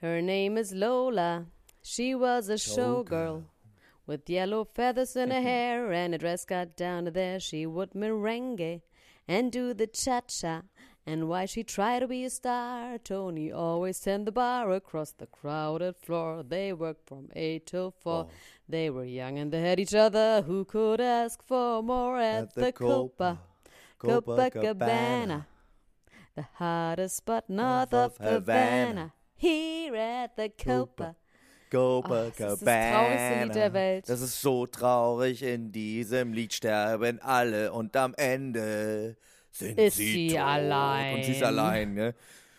Her name is Lola. She was a showgirl. With yellow feathers in her hair and a dress cut down to there. She would merengue and do the cha cha. And why she tried to be a star, Tony always turned the bar across the crowded floor. They worked from eight till four. Oh. They were young and they had each other. Who could ask for more at, at the, the Copa, Copa, Cabana, the hottest spot north of Havana. Havana here at the Copa. Copacabana. Oh, das ist das traurigste Lied der Welt. Das ist so traurig. In diesem Lied sterben alle und am Ende sind ist sie, sie allein. Und sie ist allein, ne?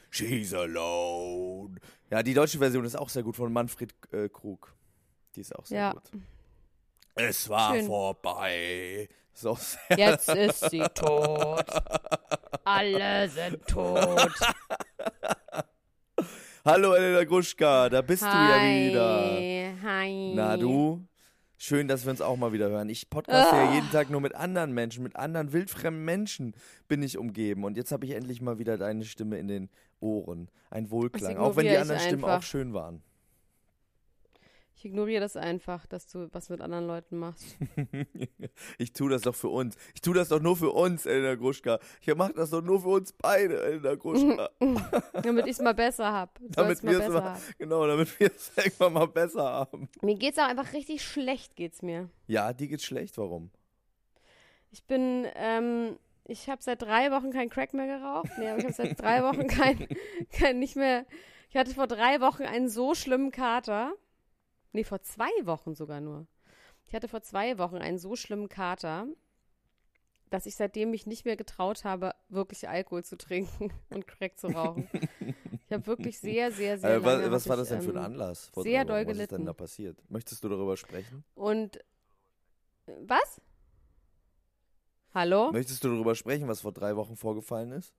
She's alone. Ja, die deutsche Version ist auch sehr gut von Manfred äh, Krug. Die ist auch sehr ja. gut. Es war Schön. vorbei. So Jetzt ist sie tot. Alle sind tot. Hallo Elena Gruschka, da bist Hi. du ja wieder. Hi. Na du? Schön, dass wir uns auch mal wieder hören. Ich podcaste Ah. ja jeden Tag nur mit anderen Menschen, mit anderen wildfremden Menschen bin ich umgeben. Und jetzt habe ich endlich mal wieder deine Stimme in den Ohren. Ein Wohlklang. Auch wenn die anderen Stimmen einfach. auch schön waren. Ich ignoriere das einfach, dass du was mit anderen Leuten machst. ich tue das doch für uns. Ich tue das doch nur für uns, Elena Gruschka. Ich mache das doch nur für uns beide, Elena Gruschka. Damit ich es mal besser habe. damit wir es mal, genau, damit wir es irgendwann mal besser haben. Mir geht's auch einfach richtig schlecht, geht's mir. Ja, dir geht's schlecht. Warum? Ich bin, ähm, ich habe seit drei Wochen kein Crack mehr geraucht. Nee, aber ich habe seit drei Wochen kein, kein, nicht mehr. Ich hatte vor drei Wochen einen so schlimmen Kater. Nee, vor zwei Wochen sogar nur. Ich hatte vor zwei Wochen einen so schlimmen Kater, dass ich seitdem mich nicht mehr getraut habe, wirklich Alkohol zu trinken und Crack zu rauchen. Ich habe wirklich sehr, sehr, sehr Äh, was was war ich, das denn für ein ähm, Anlass? vor sehr doll Was ist denn gelitten. da passiert? Möchtest du darüber sprechen? Und äh, was? Hallo? Möchtest du darüber sprechen, was vor drei Wochen vorgefallen ist?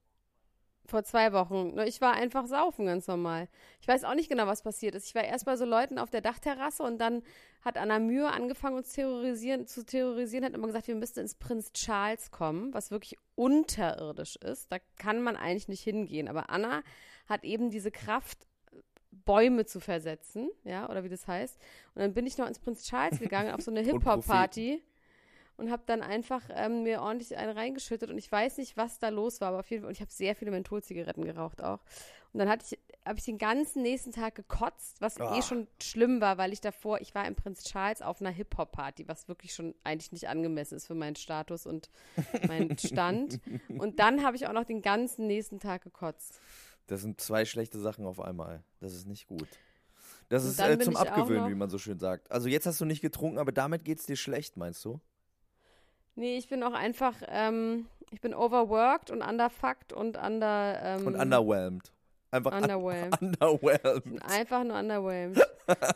Vor zwei Wochen. Ne, Ich war einfach saufen, ganz normal. Ich weiß auch nicht genau, was passiert ist. Ich war erst bei so Leuten auf der Dachterrasse und dann hat Anna Mühe angefangen, uns terrorisieren, zu terrorisieren, hat immer gesagt, wir müssten ins Prinz Charles kommen, was wirklich unterirdisch ist. Da kann man eigentlich nicht hingehen. Aber Anna hat eben diese Kraft, Bäume zu versetzen, ja, oder wie das heißt. Und dann bin ich noch ins Prinz Charles gegangen auf so eine Hip-Hop-Party und habe dann einfach ähm, mir ordentlich eine reingeschüttet und ich weiß nicht, was da los war, aber auf jeden Fall, und ich habe sehr viele Mentholzigaretten geraucht auch. Und dann hatte ich, habe ich den ganzen nächsten Tag gekotzt, was Ah. eh schon schlimm war, weil ich davor, ich war im Prinz Charles auf einer Hip-Hop-Party, was wirklich schon eigentlich nicht angemessen ist für meinen Status und meinen Stand. Und dann habe ich auch noch den ganzen nächsten Tag gekotzt. Das sind zwei schlechte Sachen auf einmal. Das ist nicht gut. Das Und ist äh, zum Abgewöhnen, wie man so schön sagt. Also jetzt hast du nicht getrunken, aber damit geht's dir schlecht, meinst du? Nee, ich bin auch einfach, ähm, ich bin overworked und underfucked und under, ähm, Und underwhelmed. Einfach un underwhelmed. underwhelmed. Einfach nur underwhelmed.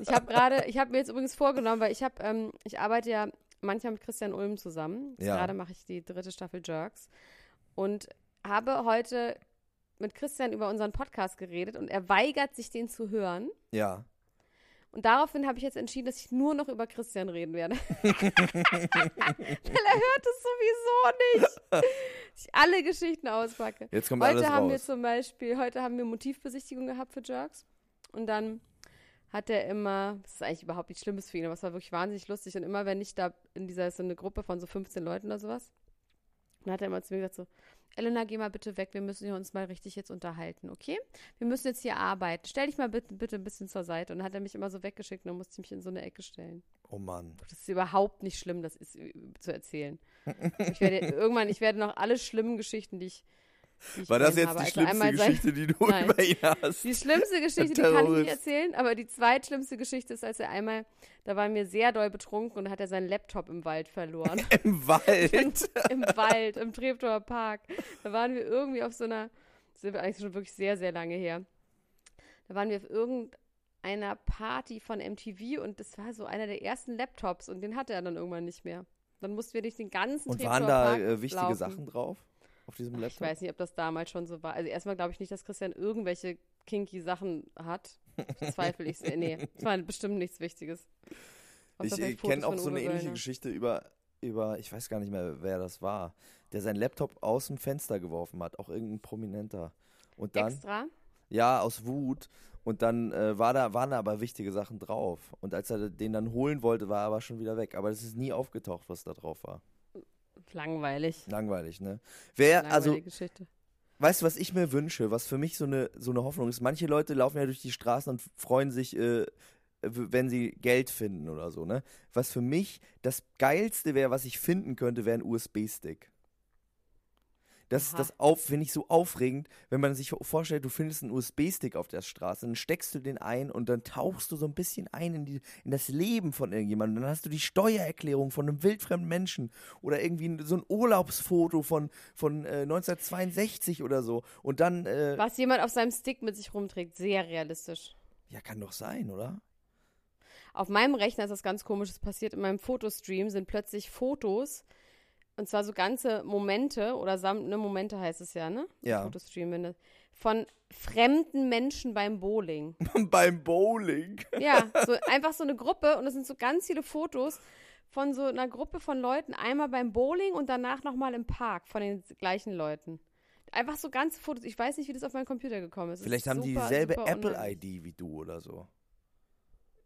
Ich habe gerade, ich habe mir jetzt übrigens vorgenommen, weil ich habe, ähm, ich arbeite ja manchmal mit Christian Ulm zusammen. Ja. Gerade mache ich die dritte Staffel Jerks und habe heute mit Christian über unseren Podcast geredet und er weigert sich, den zu hören. Ja. Und daraufhin habe ich jetzt entschieden, dass ich nur noch über Christian reden werde. Weil er hört es sowieso nicht. Ich alle Geschichten auspacke. Jetzt kommt Heute alles haben wir raus. zum Beispiel, heute haben wir Motivbesichtigung gehabt für Jerks. Und dann hat er immer, das ist eigentlich überhaupt nichts Schlimmes für ihn, aber es war wirklich wahnsinnig lustig. Und immer, wenn ich da in dieser, so eine Gruppe von so 15 Leuten oder sowas, dann hat er immer zu mir gesagt so, Elena, geh mal bitte weg, wir müssen uns mal richtig jetzt unterhalten, okay? Wir müssen jetzt hier arbeiten. Stell dich mal bitte, bitte ein bisschen zur Seite. Und dann hat er mich immer so weggeschickt und dann musste ich mich in so eine Ecke stellen. Oh Mann. Das ist überhaupt nicht schlimm, das ist äh, zu erzählen. Ich werde irgendwann, ich werde noch alle schlimmen Geschichten, die ich die ich War das jetzt habe. die Also schlimmste Geschichte, die du Nein. über ihn hast? Die schlimmste Geschichte, die kann ich nicht erzählen, aber die zweitschlimmste Geschichte ist, als er einmal, da waren wir sehr doll betrunken und hat er seinen Laptop im Wald verloren. Im Wald. Im Wald, im Treptower Park. Da waren wir irgendwie auf so einer, das sind wir eigentlich schon wirklich sehr, sehr lange her. Da waren wir auf irgendeiner Party von MTV und das war so einer der ersten Laptops und den hatte er dann irgendwann nicht mehr. Dann mussten wir durch den ganzen Und Treptower waren da Park äh, wichtige laufen. Sachen drauf? Auf diesem Ich Laptop? weiß nicht, ob das damals schon so war. Also erstmal glaube ich nicht, dass Christian irgendwelche kinky Sachen hat. Zweifel ich. Nee, es war bestimmt nichts Wichtiges. Außer Ich kenne auch so eine ähnliche. Geschichte über, über, ich weiß gar nicht mehr, wer das war, der seinen Laptop aus dem Fenster geworfen hat, auch irgendein Prominenter. Und dann, Extra? ja, aus Wut. Und dann äh, war da, waren da aber wichtige Sachen drauf. Und als er den dann holen wollte, war er aber schon wieder weg. Aber es ist nie aufgetaucht, was da drauf war. Langweilig. Langweilig, ne? Wer, Langweilige also, Geschichte. weißt du, was ich mir wünsche, was für mich so eine, so eine Hoffnung ist? Manche Leute laufen ja durch die Straßen und freuen sich, äh, wenn sie Geld finden oder so, ne? Was für mich das Geilste wäre, was ich finden könnte, wäre ein USB-Stick. Das, Aha. das auf, finde ich so aufregend, wenn man sich vorstellt, du findest einen USB-Stick auf der Straße, dann steckst du den ein und dann tauchst du so ein bisschen ein in, die, in das Leben von irgendjemandem. Dann hast du die Steuererklärung von einem wildfremden Menschen oder irgendwie so ein Urlaubsfoto von, von äh, 1962 oder so. Und dann, äh, Was jemand auf seinem Stick mit sich rumträgt, sehr realistisch. ja, kann doch sein, oder? Auf meinem Rechner ist was ganz komisches passiert. In meinem Fotostream sind plötzlich Fotos, und zwar so ganze Momente, oder ne, Momente heißt es ja, ne? Ja. Fotostream, wenn von fremden Menschen beim Bowling. Beim Bowling. Ja, so einfach so eine Gruppe und es sind so ganz viele Fotos von so einer Gruppe von Leuten, einmal beim Bowling und danach nochmal im Park von den gleichen Leuten. Einfach so ganze Fotos. Ich weiß nicht, wie das auf meinen Computer gekommen ist. Vielleicht ist haben die super, dieselbe super unheimlich. Apple-ID wie du oder so.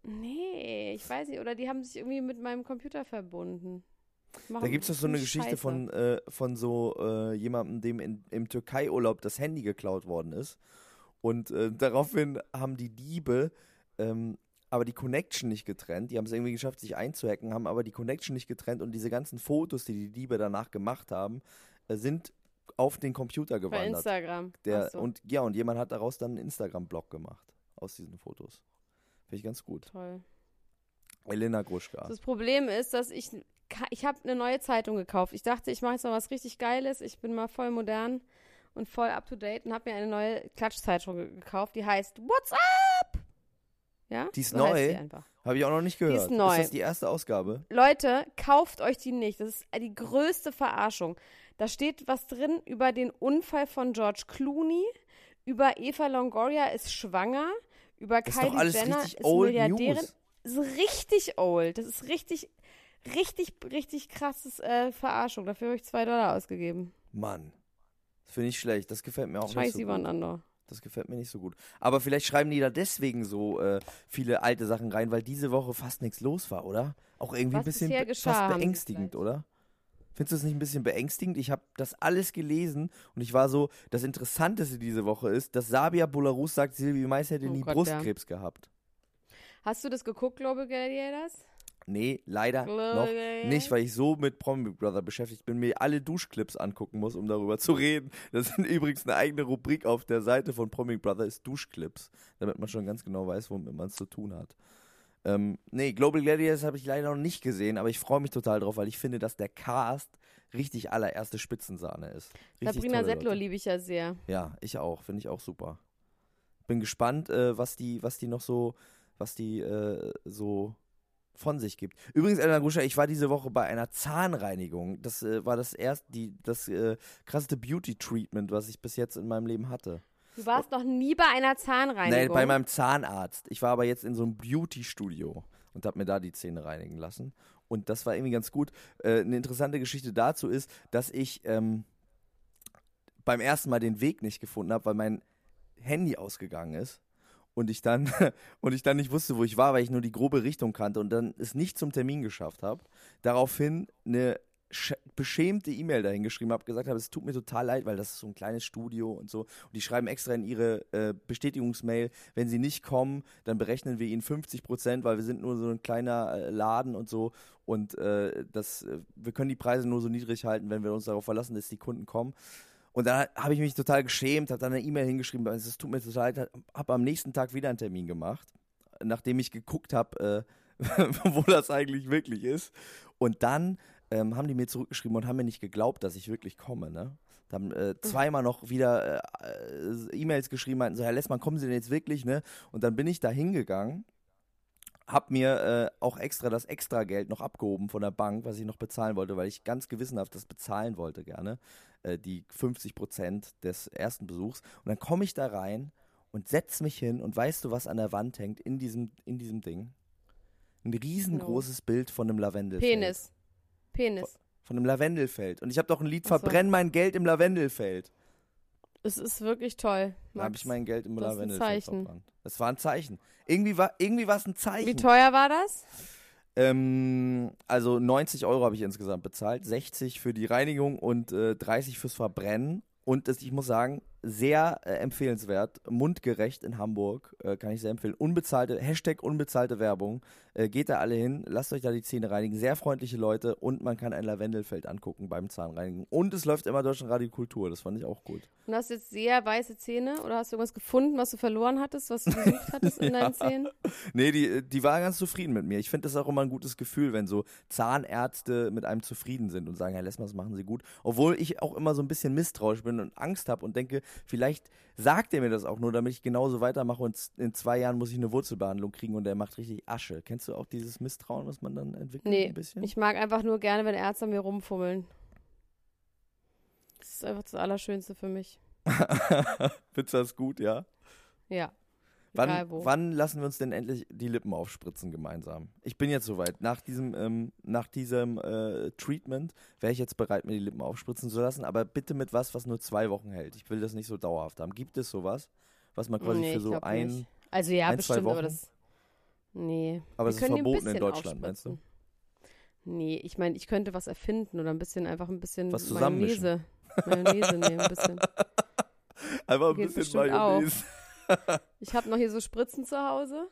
Nee, ich weiß nicht. Oder die haben sich irgendwie mit meinem Computer verbunden. Da gibt es doch so eine Geschichte von, äh, von so äh, jemandem, dem in, im Türkei-Urlaub das Handy geklaut worden ist. Und äh, daraufhin haben die Diebe ähm, aber die Connection nicht getrennt. Die haben es irgendwie geschafft, sich einzuhacken, haben aber die Connection nicht getrennt und diese ganzen Fotos, die die Diebe danach gemacht haben, äh, sind auf den Computer Bei gewandert. Instagram. Der, so, Und ja, und jemand hat daraus dann einen Instagram-Blog gemacht aus diesen Fotos. Finde ich ganz gut. toll. Elena Gruschka. Das Problem ist, dass ich ich habe eine neue Zeitung gekauft. Ich dachte, ich mache jetzt mal was richtig Geiles. Ich bin mal voll modern und voll up to date und habe mir eine neue Klatschzeitung ge- gekauft. Die heißt What's Up? Ja, Die ist so neu? Habe ich auch noch nicht gehört. ist neu. Ist das die erste Ausgabe? Leute, kauft euch die nicht. Das ist die größte Verarschung. Da steht was drin über den Unfall von George Clooney, über Eva Longoria ist schwanger, über Das ist Kylie doch alles Jenner richtig ist old Milliardärin. News. Das ist richtig old. Das ist richtig, richtig, richtig krasses äh, Verarschung. Dafür habe ich zwei Dollar ausgegeben. Mann. Das finde ich schlecht. Das gefällt mir auch Scheiß nicht so Ivan gut. Andor. Das gefällt mir nicht so gut. Aber vielleicht schreiben die da deswegen so äh, viele alte Sachen rein, weil diese Woche fast nichts los war, oder? Auch irgendwie Was ein bisschen geschah, fast beängstigend, oder? Findest du es nicht ein bisschen beängstigend? Ich habe das alles gelesen und ich war so, das Interessanteste diese Woche ist, dass Sabia Bularus sagt, Silvi Mais hätte Oh nie Gott, Brustkrebs gehabt. Hast du das geguckt, Global Gladiators? Nee, leider noch Glorious. nicht, weil ich so mit Promi Brother beschäftigt bin, mir alle Duschclips angucken muss, um darüber zu reden. Das ist übrigens eine eigene Rubrik auf der Seite von Promi Brother, ist Duschclips, damit man schon ganz genau weiß, womit man es zu tun hat. Ähm, nee, Global Gladiators habe ich leider noch nicht gesehen, aber ich freue mich total drauf, weil ich finde, dass der Cast richtig allererste Spitzensahne ist. Richtig Sabrina Settler liebe ich ja sehr. Ja, ich auch, finde ich auch super. Bin gespannt, äh, was die, was die noch so, was die äh, so von sich gibt. Übrigens, Elena Gruscher, ich war diese Woche bei einer Zahnreinigung. Das äh, war das erste, die, das äh, krasseste Beauty-Treatment, was ich bis jetzt in meinem Leben hatte. Du warst noch nie bei einer Zahnreinigung. Nee, bei meinem Zahnarzt. Ich war aber jetzt in so einem Beauty-Studio und habe mir da die Zähne reinigen lassen. Und das war irgendwie ganz gut. Äh, eine interessante Geschichte dazu ist, dass ich ähm, beim ersten Mal den Weg nicht gefunden habe, weil mein Handy ausgegangen ist. Und ich dann und ich dann nicht wusste, wo ich war, weil ich nur die grobe Richtung kannte und dann es nicht zum Termin geschafft habe. Daraufhin eine beschämte E-Mail dahin geschrieben habe, gesagt habe, es tut mir total leid, weil das ist so ein kleines Studio und so. Und die schreiben extra in ihre äh, Bestätigungsmail, wenn sie nicht kommen, dann berechnen wir ihnen 50 Prozent, weil wir sind nur so ein kleiner äh, Laden und so. Und äh, das, äh, wir können die Preise nur so niedrig halten, wenn wir uns darauf verlassen, dass die Kunden kommen. Und dann habe ich mich total geschämt, habe dann eine E-Mail hingeschrieben, es tut mir total leid, habe am nächsten Tag wieder einen Termin gemacht, nachdem ich geguckt habe, äh, wo das eigentlich wirklich ist. Und dann ähm, haben die mir zurückgeschrieben und haben mir nicht geglaubt, dass ich wirklich komme. Ne? Da haben äh, zweimal noch wieder äh, E-Mails geschrieben, meinten so, Herr Lessmann, kommen Sie denn jetzt wirklich? Ne? Und dann bin ich da hingegangen hab mir äh, auch extra das Extrageld noch abgehoben von der Bank, was ich noch bezahlen wollte, weil ich ganz gewissenhaft das bezahlen wollte gerne, äh, die 50 Prozent des ersten Besuchs. Und dann komme ich da rein und setz mich hin und weißt du, was an der Wand hängt in diesem, in diesem Ding? Ein riesengroßes no. Bild von einem Lavendelfeld. Penis. Penis. Von, von einem Lavendelfeld. Und ich habe doch ein Lied, so. verbrenn mein Geld im Lavendelfeld. Es ist wirklich toll. Da habe ich mein Geld im Lavendelfeld verbrannt. Das war ein Zeichen. Irgendwie war irgendwie es ein Zeichen. Wie teuer war das? Ähm, also 90 Euro habe ich insgesamt bezahlt, 60 für die Reinigung und äh, 30 fürs Verbrennen. Und das, ich muss sagen, sehr äh, empfehlenswert, mundgerecht in Hamburg, äh, kann ich sehr empfehlen. Unbezahlte, Hashtag unbezahlte Werbung. Äh, geht da alle hin, lasst euch da die Zähne reinigen. Sehr freundliche Leute und man kann ein Lavendelfeld angucken beim Zahnreinigen. Und es läuft immer Deutschland Kultur, das fand ich auch gut. Und hast du jetzt sehr weiße Zähne oder hast du irgendwas gefunden, was du verloren hattest, was du gesucht hattest in ja. deinen Zähnen? Nee, die, die war ganz zufrieden mit mir. Ich finde das auch immer ein gutes Gefühl, wenn so Zahnärzte mit einem zufrieden sind und sagen, Herr Lessmann, das machen Sie gut. Obwohl ich auch immer so ein bisschen misstrauisch bin und Angst habe und denke, Vielleicht sagt er mir das auch nur, damit ich genauso weitermache und in zwei Jahren muss ich eine Wurzelbehandlung kriegen und er macht richtig Asche. Kennst du auch dieses Misstrauen, was man dann entwickelt? Nee, ein bisschen? ich mag einfach nur gerne, wenn Ärzte an mir rumfummeln. Das ist einfach das Allerschönste für mich. Findest du das gut, ja? Ja. Wann, wann, lassen wir uns denn endlich die Lippen aufspritzen gemeinsam? Ich bin jetzt soweit. Nach diesem, ähm, nach diesem äh, Treatment wäre ich jetzt bereit, mir die Lippen aufspritzen zu lassen, aber bitte mit was, was nur zwei Wochen hält. Ich will das nicht so dauerhaft haben. Gibt es sowas, was man quasi nee, für so ein, nicht. also ja, ein, bestimmt, Wochen? aber das. Nee. Aber es ist verboten in Deutschland, meinst du? Nee, ich meine, ich könnte was erfinden oder ein bisschen einfach ein bisschen was Mayonnaise. Mayonnaise nehmen, ein bisschen. Einfach ein Geht bisschen Mayonnaise. Auch. Ich habe noch hier so Spritzen zu Hause.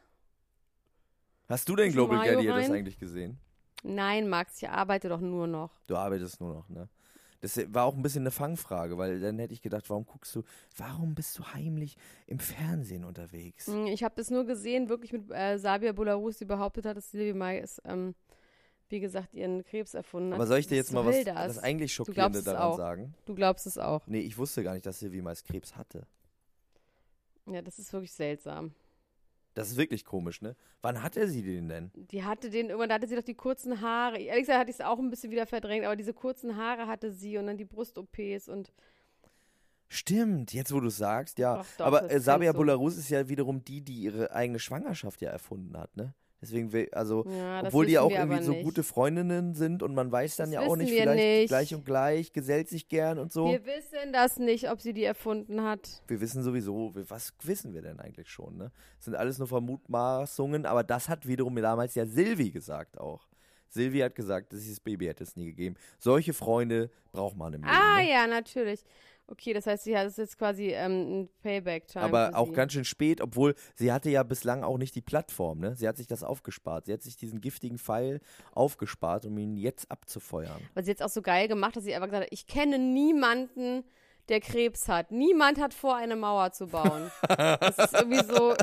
Hast du denn Global Gladiators eigentlich gesehen? Nein, Max, ich arbeite doch nur noch. Du arbeitest nur noch, ne? Das war auch ein bisschen eine Fangfrage, weil dann hätte ich gedacht, warum guckst du, warum bist du heimlich im Fernsehen unterwegs? Hm, ich habe das nur gesehen, wirklich mit äh, Sabia Bularus, die behauptet hat, dass Silvi Mai ist, ähm, wie gesagt, ihren Krebs erfunden hat. Aber soll ich dir jetzt mal was, das? das eigentlich Schockierende daran auch. sagen? Du glaubst es auch. Nee, ich wusste gar nicht, dass Silvi Mais Krebs hatte. Ja, das ist wirklich seltsam. Das ist wirklich komisch, ne? Wann hatte sie den denn? Die hatte den, irgendwann da hatte sie doch die kurzen Haare. Ehrlich gesagt hatte ich es auch ein bisschen wieder verdrängt, aber diese kurzen Haare hatte sie und dann die Brust-OPs und. Stimmt, jetzt wo du sagst, ja. Doch, doch, aber äh, Sabia so. Bularus ist ja wiederum die, die ihre eigene Schwangerschaft ja erfunden hat, ne? Deswegen, also, ja, obwohl die auch irgendwie so gute Freundinnen sind und man weiß dann das ja auch nicht, vielleicht nicht. gleich und gleich, gesellt sich gern und so. Wir wissen das nicht, ob sie die erfunden hat. Wir wissen sowieso, was wissen wir denn eigentlich schon, ne? Das sind alles nur Vermutmaßungen, aber das hat wiederum damals ja Silvi gesagt auch. Silvi hat gesagt, dieses Baby hätte es nie gegeben. Solche Freunde braucht man im Leben. Ah ne? ja, natürlich. Okay, das heißt, sie hat es jetzt quasi ähm, ein Payback-Time. Aber auch ganz schön spät, obwohl sie hatte ja bislang auch nicht die Plattform, ne? Sie hat sich das aufgespart. Sie hat sich diesen giftigen Pfeil aufgespart, um ihn jetzt abzufeuern. Was sie jetzt auch so geil gemacht hat, sie einfach gesagt hat, ich kenne niemanden, der Krebs hat. Niemand hat vor, eine Mauer zu bauen. das ist irgendwie so.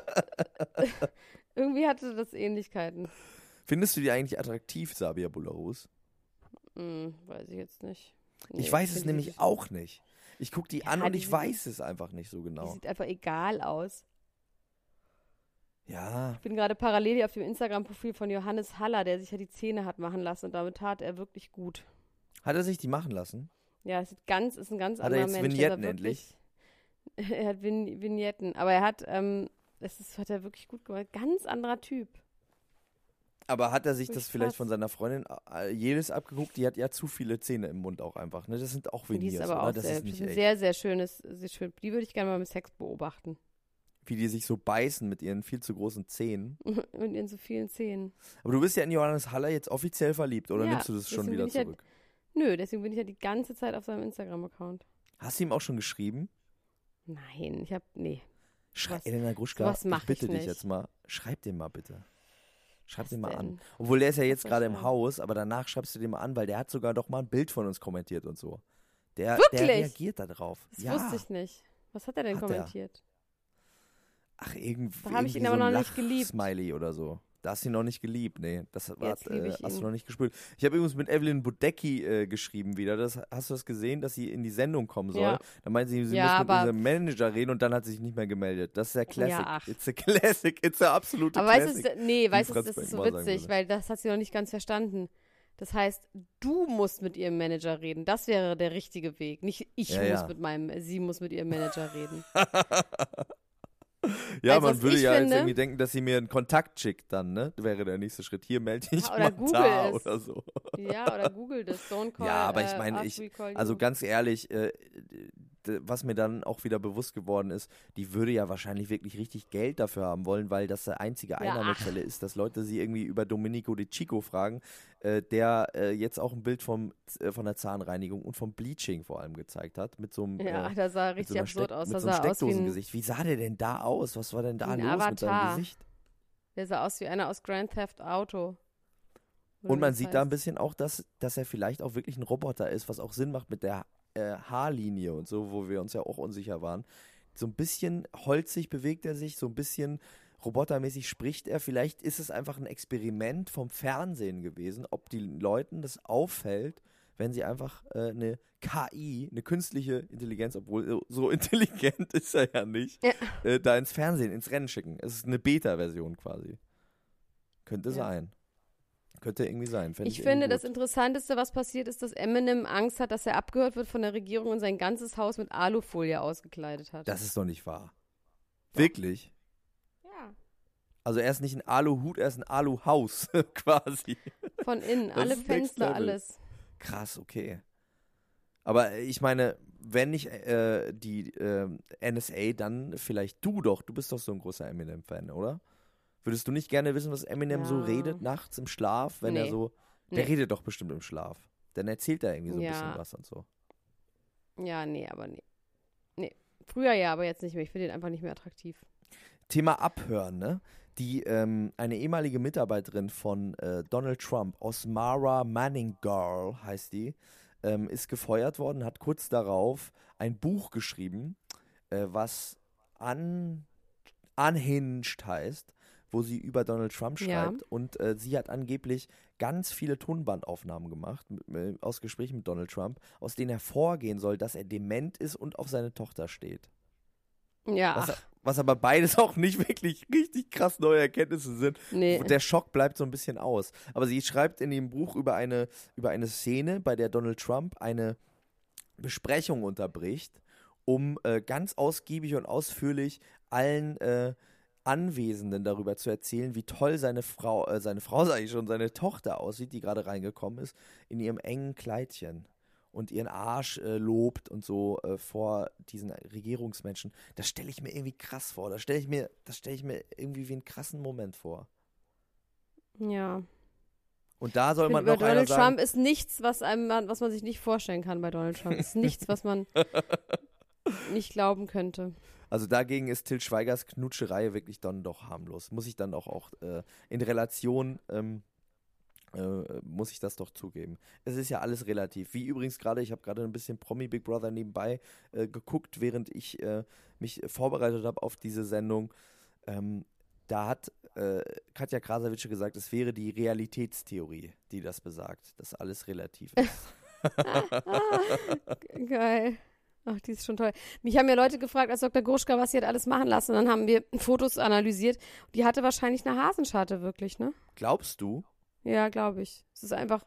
irgendwie hatte das Ähnlichkeiten. Findest du die eigentlich attraktiv, Sabia Bularus? Hm, weiß ich jetzt nicht. Nee, ich weiß es nämlich auch nicht. Ich gucke die ja, an und ich weiß es einfach nicht so genau. Die sieht einfach egal aus. Ja. Ich bin gerade parallel hier auf dem Instagram-Profil von Johannes Haller, der sich ja die Zähne hat machen lassen und damit tat er wirklich gut. Hat er sich die machen lassen? Ja, es ist, ganz, ist ein ganz hat anderer er jetzt Mensch. Vignetten endlich? er hat Vignetten, aber er hat, ähm, das ist, hat er wirklich gut gemacht. Ganz anderer Typ. Aber hat er sich das vielleicht von seiner Freundin äh, jedes abgeguckt? Die hat ja zu viele Zähne im Mund auch einfach. Ne? Das sind auch Veneers, Die ist aber oder? auch das sehr, ist nicht ein sehr, sehr schönes, sehr schön. Die würde ich gerne mal mit Sex beobachten. Wie die sich so beißen mit ihren viel zu großen Zähnen. mit ihren so vielen Zähnen. Aber du bist ja in Johannes Haller jetzt offiziell verliebt, oder ja, nimmst du das schon wieder zurück? Halt, Nö, deswegen bin ich ja die ganze Zeit auf seinem Instagram-Account. Hast du ihm auch schon geschrieben? Nein, ich hab, nee. Schrei, Was- Elena Gruschka, sowas mach ich bitte ich dich jetzt mal, schreib den mal bitte. Schreib den mal an. Obwohl der ist ja jetzt gerade im? Haus, aber danach schreibst du den mal an, weil der hat sogar doch mal ein Bild von uns kommentiert und so. Der, der Wirklich? reagiert da drauf. Das ja. wusste ich nicht. Was hat er denn Hat er. kommentiert? Ach, irgendwie. Da hab ich ihn aber so noch nicht geliebt. Smiley oder so. Da hast du ihn noch nicht geliebt, nee. Das war, äh, hast du noch nicht gespürt. Ich habe übrigens mit Evelyn Budecki äh, geschrieben wieder. Das, hast du das gesehen, dass sie in die Sendung kommen soll? Ja. Da meinte sie, sie Ja, muss mit aber- unserem Manager reden und dann hat sie sich nicht mehr gemeldet. Das ist der Classic. Ja. It's a Classic. It's a absolute Aber Classic. du, nee, weißt du, das ist so witzig, weil das hat sie noch nicht ganz verstanden. Das heißt, du musst mit ihrem Manager reden. Das wäre der richtige Weg. Nicht ich Ja, muss ja. mit meinem, sie muss mit ihrem Manager reden. Ja, Also, man würde ich ja jetzt finde- irgendwie denken, dass sie mir einen Kontakt schickt dann, ne? Wäre der nächste Schritt. Hier melde mal oder Google da es. oder so. ja, oder google das. Don't call Ja, aber ich äh, meine, us, ich-. Also ganz ehrlich, äh, was mir dann auch wieder bewusst geworden ist, die würde ja wahrscheinlich wirklich richtig Geld dafür haben wollen, weil das der einzige Ja, Einnahmequelle ist, dass Leute sie irgendwie über Domenico De Chico fragen, äh, der äh, jetzt auch ein Bild vom, äh, von der Zahnreinigung und vom Bleaching vor allem gezeigt hat, mit so einem Ja, äh, das sah so richtig einer absurd Steck- aus. Mit Das so einem aus wie ein, Steckdosengesicht. Wie sah der denn da aus? Was war denn da los mit seinem Avatar. Gesicht? der sah aus wie einer aus Grand Theft Auto. Und man sieht da ein heißt. bisschen auch, dass, dass er vielleicht auch wirklich ein Roboter ist, was auch Sinn macht mit der äh, Haarlinie und so, wo wir uns ja auch unsicher waren. So ein bisschen holzig bewegt er sich, so ein bisschen robotermäßig spricht er. Vielleicht ist es einfach ein Experiment vom Fernsehen gewesen, ob die Leuten das auffällt, wenn sie einfach äh, eine KI, eine künstliche Intelligenz, obwohl so- so intelligent ist er ja nicht, Ja. äh, da ins Fernsehen, ins Rennen schicken. Es ist eine Beta-Version quasi. Könnte Ja. sein. Könnte irgendwie sein. Fänd Ich irgendwie finde, das Interessanteste, was passiert, ist, dass Eminem Angst hat, dass er abgehört wird von der Regierung und sein ganzes Haus mit Alufolie ausgekleidet hat. Das ist doch nicht wahr. Wirklich? ja. Also er ist nicht ein Aluhut, er ist ein Aluhaus quasi. Von innen, Das alle Fenster, alles. Krass, okay. Aber ich meine, wenn nicht äh, die äh, NSA, dann vielleicht du doch. Du bist doch so ein großer Eminem-Fan, oder? Würdest du nicht gerne wissen, was Eminem so Ja. redet nachts im Schlaf, wenn er Nee. so. Der Nee. redet doch bestimmt im Schlaf. Dann erzählt er irgendwie so ein Ja. bisschen was und so. Ja, nee, aber nee. Nee. Früher ja, aber jetzt nicht mehr. Ich finde ihn einfach nicht mehr attraktiv. Thema Abhören, ne? Die, ähm, eine ehemalige Mitarbeiterin von äh, Donald Trump, Osmara Manning Girl heißt die, ähm, ist gefeuert worden, hat kurz darauf ein Buch geschrieben, äh, was un, Unhinged heißt, wo sie über Donald Trump Ja. schreibt. Und äh, sie hat angeblich ganz viele Tonbandaufnahmen gemacht mit, äh, aus Gesprächen mit Donald Trump, aus denen hervorgehen soll, dass er dement ist und auf seine Tochter steht. Ja, Was, was aber beides auch nicht wirklich richtig krass neue Erkenntnisse sind. nee. Der Schock bleibt so ein bisschen aus. Aber sie schreibt in dem Buch über eine, über eine Szene, bei der Donald Trump eine Besprechung unterbricht, um äh, ganz ausgiebig und ausführlich allen äh, Anwesenden darüber zu erzählen, wie toll seine Frau, äh, seine Frau sage ich schon, seine Tochter aussieht, die gerade reingekommen ist, in ihrem engen Kleidchen und ihren Arsch äh, lobt und so äh, vor diesen Regierungsmenschen. Das stelle ich mir irgendwie krass vor. Das stelle ich mir, das stelle ich mir irgendwie wie einen krassen Moment vor. ja. Und da soll Ich man noch einer Donald sagen, Trump ist nichts, was einem, was man sich nicht vorstellen kann bei Donald Trump. Ist nichts, was man nicht glauben könnte. Also dagegen ist Till Schweigers Knutscherei wirklich dann doch harmlos. Muss ich dann auch, auch äh, in Relation, ähm, äh, muss ich das doch zugeben. Es ist ja alles relativ. Wie übrigens gerade, ich habe gerade ein bisschen Promi Big Brother nebenbei äh, geguckt, während ich äh, mich vorbereitet habe auf diese Sendung. Ähm, da hat äh, Katja Krasavitsche gesagt, es wäre die Realitätstheorie, die das besagt, dass alles relativ ist. Geil. Ach, die ist schon toll. Mich haben ja Leute gefragt, als Dr. Gruschka, was sie hat alles machen lassen. Und dann haben wir Fotos analysiert. Die hatte wahrscheinlich eine Hasenscharte, wirklich, ne? Glaubst du? Ja, glaube ich. Es ist einfach,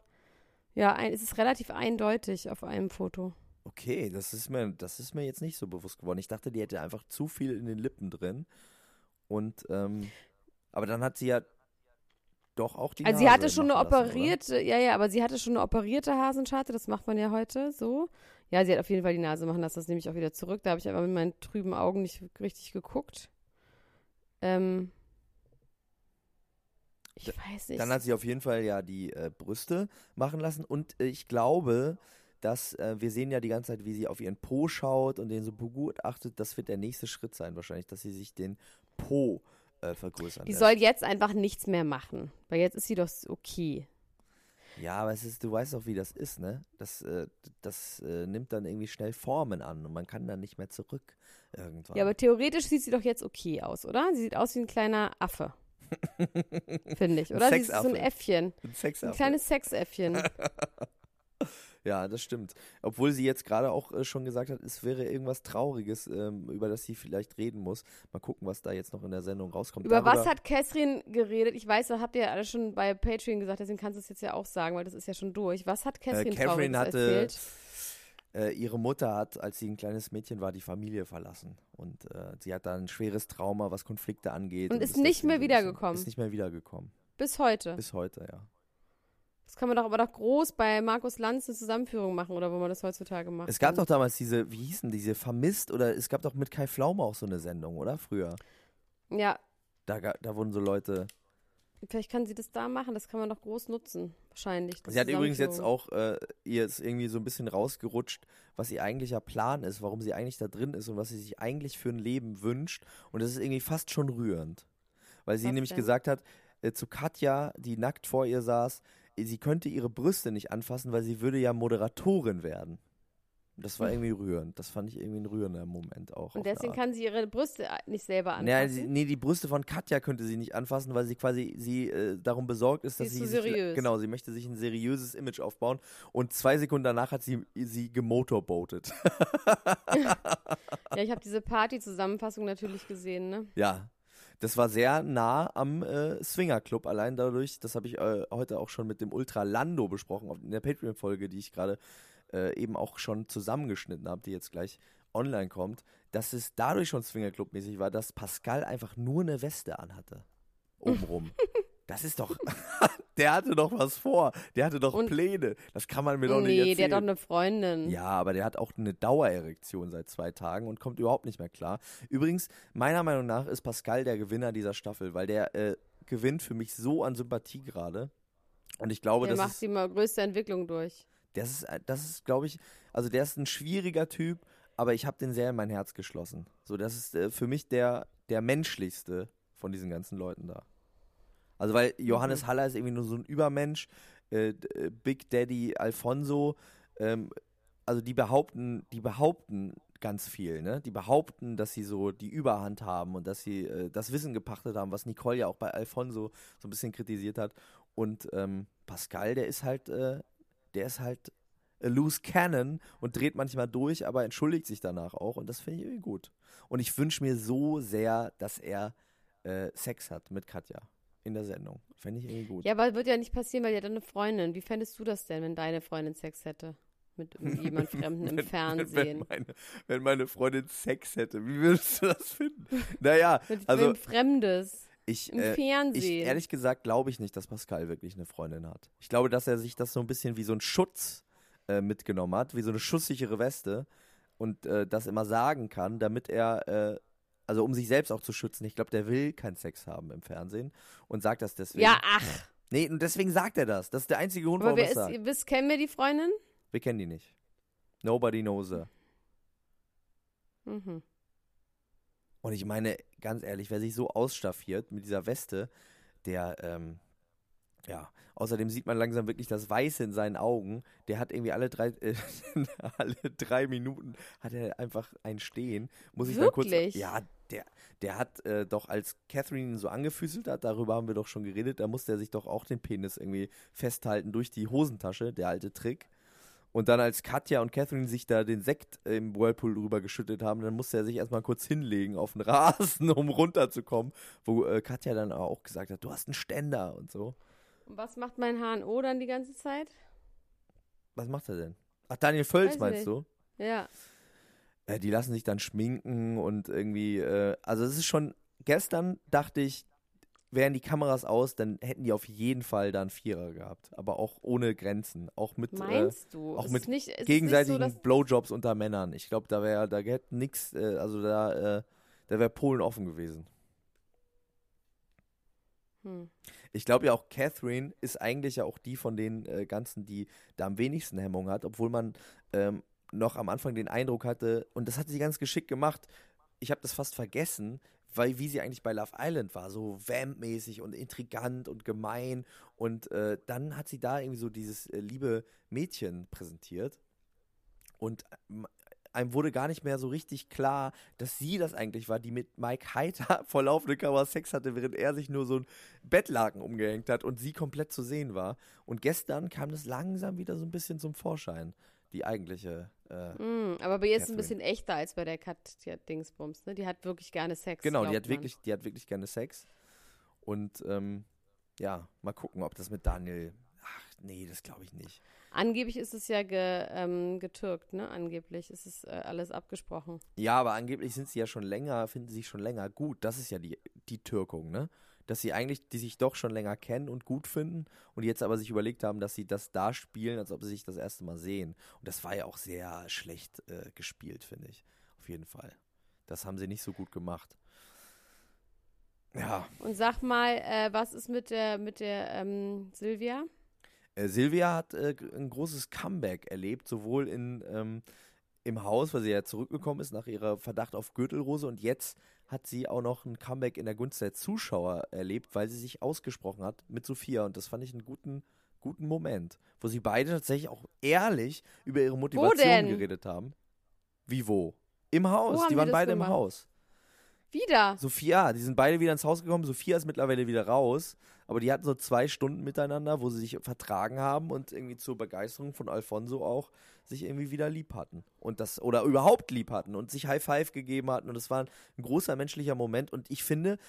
ja, ein, es ist relativ eindeutig auf einem Foto. Okay, das ist mir, das ist mir jetzt nicht so bewusst geworden. Ich dachte, die hätte einfach zu viel in den Lippen drin. Und ähm, aber dann hat sie ja doch auch die Also sie Nase hatte schon eine lassen, operierte, ja, ja, aber sie hatte schon eine operierte Hasenscharte, das macht man ja heute so. Ja, sie hat auf jeden Fall die Nase machen lassen, das nehme ich auch wieder zurück. Da habe ich aber mit meinen trüben Augen nicht richtig geguckt. Ähm, Ich weiß nicht. Dann hat sie auf jeden Fall ja die äh, Brüste machen lassen und äh, ich glaube, dass äh, wir sehen ja die ganze Zeit, wie sie auf ihren Po schaut und den so begutachtet. Das wird der nächste Schritt sein wahrscheinlich, dass sie sich den Po äh, vergrößern die lässt. soll jetzt einfach nichts mehr machen. Weil jetzt ist sie doch okay. Ja, aber es ist, du weißt auch, wie das ist, ne? Das, äh, das äh, nimmt dann irgendwie schnell Formen an und man kann dann nicht mehr zurück irgendwann. Ja, aber theoretisch sieht sie doch jetzt okay aus, oder? Sie sieht aus wie ein kleiner Affe. Finde ich, oder? Sie ist so ein. Äffchen. Ein. Ein kleines Sexäffchen. Ja, das stimmt. Obwohl sie jetzt gerade auch äh, schon gesagt hat, es wäre irgendwas Trauriges, ähm, über das sie vielleicht reden muss. Mal gucken, was da jetzt noch in der Sendung rauskommt. Über was Darüber- hat Catherine geredet? Ich weiß, das habt ihr ja alle schon bei Patreon gesagt, deswegen kannst du es jetzt ja auch sagen, weil das ist ja schon durch. Was hat Catherine, äh, Catherine Trauriges hatte, erzählt? äh, ihre Mutter hat, als sie ein kleines Mädchen war, die Familie verlassen. Und äh, sie hat da ein schweres Trauma, was Konflikte angeht. Und ist nicht deswegen mehr wiedergekommen? Ist nicht mehr wiedergekommen. Bis heute. Bis heute, ja. Das kann man doch aber doch groß bei Markus Lanz eine Zusammenführung machen, oder wo man das heutzutage macht. Es gab doch damals diese, wie hießen diese, Vermisst oder es gab doch mit Kai Pflaume auch so eine Sendung, oder? Früher. Ja, Da, da wurden so Leute. vielleicht kann sie das da machen, das kann man doch groß nutzen. Wahrscheinlich. Sie hat übrigens jetzt auch, äh, ihr ist irgendwie so ein bisschen rausgerutscht, was ihr eigentlicher Plan ist, warum sie eigentlich da drin ist und was sie sich eigentlich für ein Leben wünscht. Und das ist irgendwie fast schon rührend. Weil sie Was nämlich denn? gesagt hat, äh, zu Katja, die nackt vor ihr saß, sie könnte ihre Brüste nicht anfassen, weil sie würde ja Moderatorin werden. Das war irgendwie rührend. Das fand ich irgendwie ein rührender Moment auch. Und deswegen kann sie ihre Brüste nicht selber Naja, anfassen. sie, nee, die Brüste von Katja könnte sie nicht anfassen, weil sie quasi sie äh, darum besorgt ist, Sie dass ist sie zu sich, seriös. genau, sie möchte sich ein seriöses Image aufbauen und zwei Sekunden danach hat sie sie gemotorboatet. ja, ich habe diese Party-Zusammenfassung natürlich gesehen, ne? ja. Das war sehr nah am äh, Swinger Club, allein dadurch, das habe ich äh, heute auch schon mit dem Ultra Lando besprochen, in der Patreon-Folge, die ich gerade äh, eben auch schon zusammengeschnitten habe, die jetzt gleich online kommt, dass es dadurch schon Swinger Club-mäßig war, dass Pascal einfach nur eine Weste anhatte. Obenrum. das ist doch. der hatte doch was vor. Der hatte doch Und- Pläne. Das kann man mir doch nicht Nee, erzählen. der hat doch eine Freundin. Ja, aber der hat auch eine Dauererektion seit zwei Tagen und kommt überhaupt nicht mehr klar. Übrigens, meiner Meinung nach ist Pascal der Gewinner dieser Staffel, weil der äh, gewinnt für mich so an Sympathie gerade. Und ich glaube, der das macht ist, die mal größte Entwicklung durch. das ist, äh, das ist, glaube ich, also der ist ein schwieriger Typ, aber ich habe den sehr in mein Herz geschlossen. So, das ist äh, für mich der, der menschlichste von diesen ganzen Leuten da. Also, weil Johannes Haller ist irgendwie nur so ein Übermensch, äh, äh, Big Daddy Alfonso, ähm, also die behaupten, die behaupten ganz viel, ne? Die behaupten, dass sie so die Überhand haben und dass sie äh, das Wissen gepachtet haben, was Nicole ja auch bei Alfonso so ein bisschen kritisiert hat. Und ähm, Pascal, der ist halt, äh, der ist halt a loose cannon und dreht manchmal durch, aber entschuldigt sich danach auch und das finde ich irgendwie gut. Und ich wünsche mir so sehr, dass er äh, Sex hat mit Katja in der Sendung. Fände ich irgendwie gut. Ja, aber wird ja nicht passieren, weil die hat eine Freundin. Wie fändest du das denn, wenn deine Freundin Sex hätte? Mit jemand Fremden im Wenn, Fernsehen. wenn, meine, wenn meine Freundin Sex hätte, wie würdest du das finden? Naja, Mit also wem Fremdes. ich, Im äh, ich Fernsehen. ehrlich gesagt glaube ich nicht, dass Pascal wirklich eine Freundin hat. Ich glaube, dass er sich das so ein bisschen wie so ein Schutz äh, mitgenommen hat, wie so eine schusssichere Weste und äh, das immer sagen kann, damit er, äh, also um sich selbst auch zu schützen. Ich glaube, der will keinen Sex haben im Fernsehen und sagt das deswegen. ja, ach. Nee, und deswegen sagt er das. Das ist der einzige Grund, warum er es sagt. wisst, kennen wir die Freundin? Wir kennen die nicht. Nobody knows her. Mhm. Und ich meine, ganz ehrlich, wer sich so ausstaffiert mit dieser Weste, der, ähm, ja, außerdem sieht man langsam wirklich das Weiße in seinen Augen. Der hat irgendwie alle drei, äh, alle drei Minuten hat er einfach ein Stehen. Muss ich dann kurz. Wirklich? Ja, der, der hat äh, doch, als Catherine ihn so angefüßelt hat, darüber haben wir doch schon geredet, da musste er sich doch auch den Penis irgendwie festhalten durch die Hosentasche, der alte Trick. Und dann als Katja und Catherine sich da den Sekt im Whirlpool drüber geschüttet haben, dann musste er sich erstmal kurz hinlegen auf den Rasen, um runterzukommen. Wo äh, Katja dann auch gesagt hat, du hast einen Ständer und so. Und was macht mein HNO dann die ganze Zeit? Was macht er denn? Ach, Daniel Völz Weiß meinst nicht. du? Ja. Äh, die lassen sich dann schminken und irgendwie, äh, also es ist schon, gestern dachte ich, wären die Kameras aus, dann hätten die auf jeden Fall dann Vierer gehabt. Aber auch ohne Grenzen. Auch mit, äh, Meinst du? auch Ist mit nicht, gegenseitigen so, Blowjobs unter Männern. Ich glaube, da wäre, da hätte nix, äh, also da, äh, da wäre Polen offen gewesen. hm. Ich glaube ja auch, Catherine ist eigentlich ja auch die von den äh, ganzen, die da am wenigsten Hemmung hat, obwohl man ähm, noch am Anfang den Eindruck hatte, und das hat sie ganz geschickt gemacht, ich habe das fast vergessen, weil wie sie eigentlich bei Love Island war, so vampmäßig und intrigant und gemein. Und äh, dann hat sie da irgendwie so dieses äh, liebe Mädchen präsentiert. Und ähm, einem wurde gar nicht mehr so richtig klar, dass sie das eigentlich war, die mit Mike Heiter vor laufender Kamera Sex hatte, während er sich nur so ein Bettlaken umgehängt hat und sie komplett zu sehen war. Und gestern kam das langsam wieder so ein bisschen zum Vorschein, die eigentliche. Äh, mm, aber bei ihr ist es ein bisschen echter als bei der Katja Dingsbums, ne? Die hat wirklich gerne Sex. Genau, die hat wirklich, die hat wirklich gerne Sex. Und ähm, ja, mal gucken, ob das mit Daniel. Ach, nee, das glaube ich nicht. Angeblich ist es ja ge, ähm, getürkt, ne? Angeblich ist es äh, alles abgesprochen. Ja, aber angeblich sind sie ja schon länger, finden sie sich schon länger gut. Das ist ja die, die Türkung, ne? Dass sie eigentlich, die sich doch schon länger kennen und gut finden und jetzt aber sich überlegt haben, dass sie das da spielen, als ob sie sich das erste Mal sehen. Und das war ja auch sehr schlecht äh, gespielt, finde ich. Auf jeden Fall. Das haben sie nicht so gut gemacht. Ja. Und sag mal, äh, was ist mit der, mit der ähm, Silvia? Äh, Silvia hat äh, ein großes Comeback erlebt, sowohl in, ähm, im Haus, weil sie ja zurückgekommen ist nach ihrer Verdacht auf Gürtelrose und jetzt hat sie auch noch ein Comeback in der Gunst der Zuschauer erlebt, weil sie sich ausgesprochen hat mit Sophia und das fand ich einen guten, guten Moment, wo sie beide tatsächlich auch ehrlich über ihre Motivation geredet haben. Wie wo? Im Haus, die waren beide gemacht? im Haus. Wieder? Sophia, die sind beide wieder ins Haus gekommen. Sophia ist mittlerweile wieder raus. Aber die hatten so zwei Stunden miteinander, wo sie sich vertragen haben und irgendwie zur Begeisterung von Alfonso auch sich irgendwie wieder lieb hatten. Und das, oder überhaupt lieb hatten und sich High Five gegeben hatten. Und es war ein großer menschlicher Moment. Und ich finde,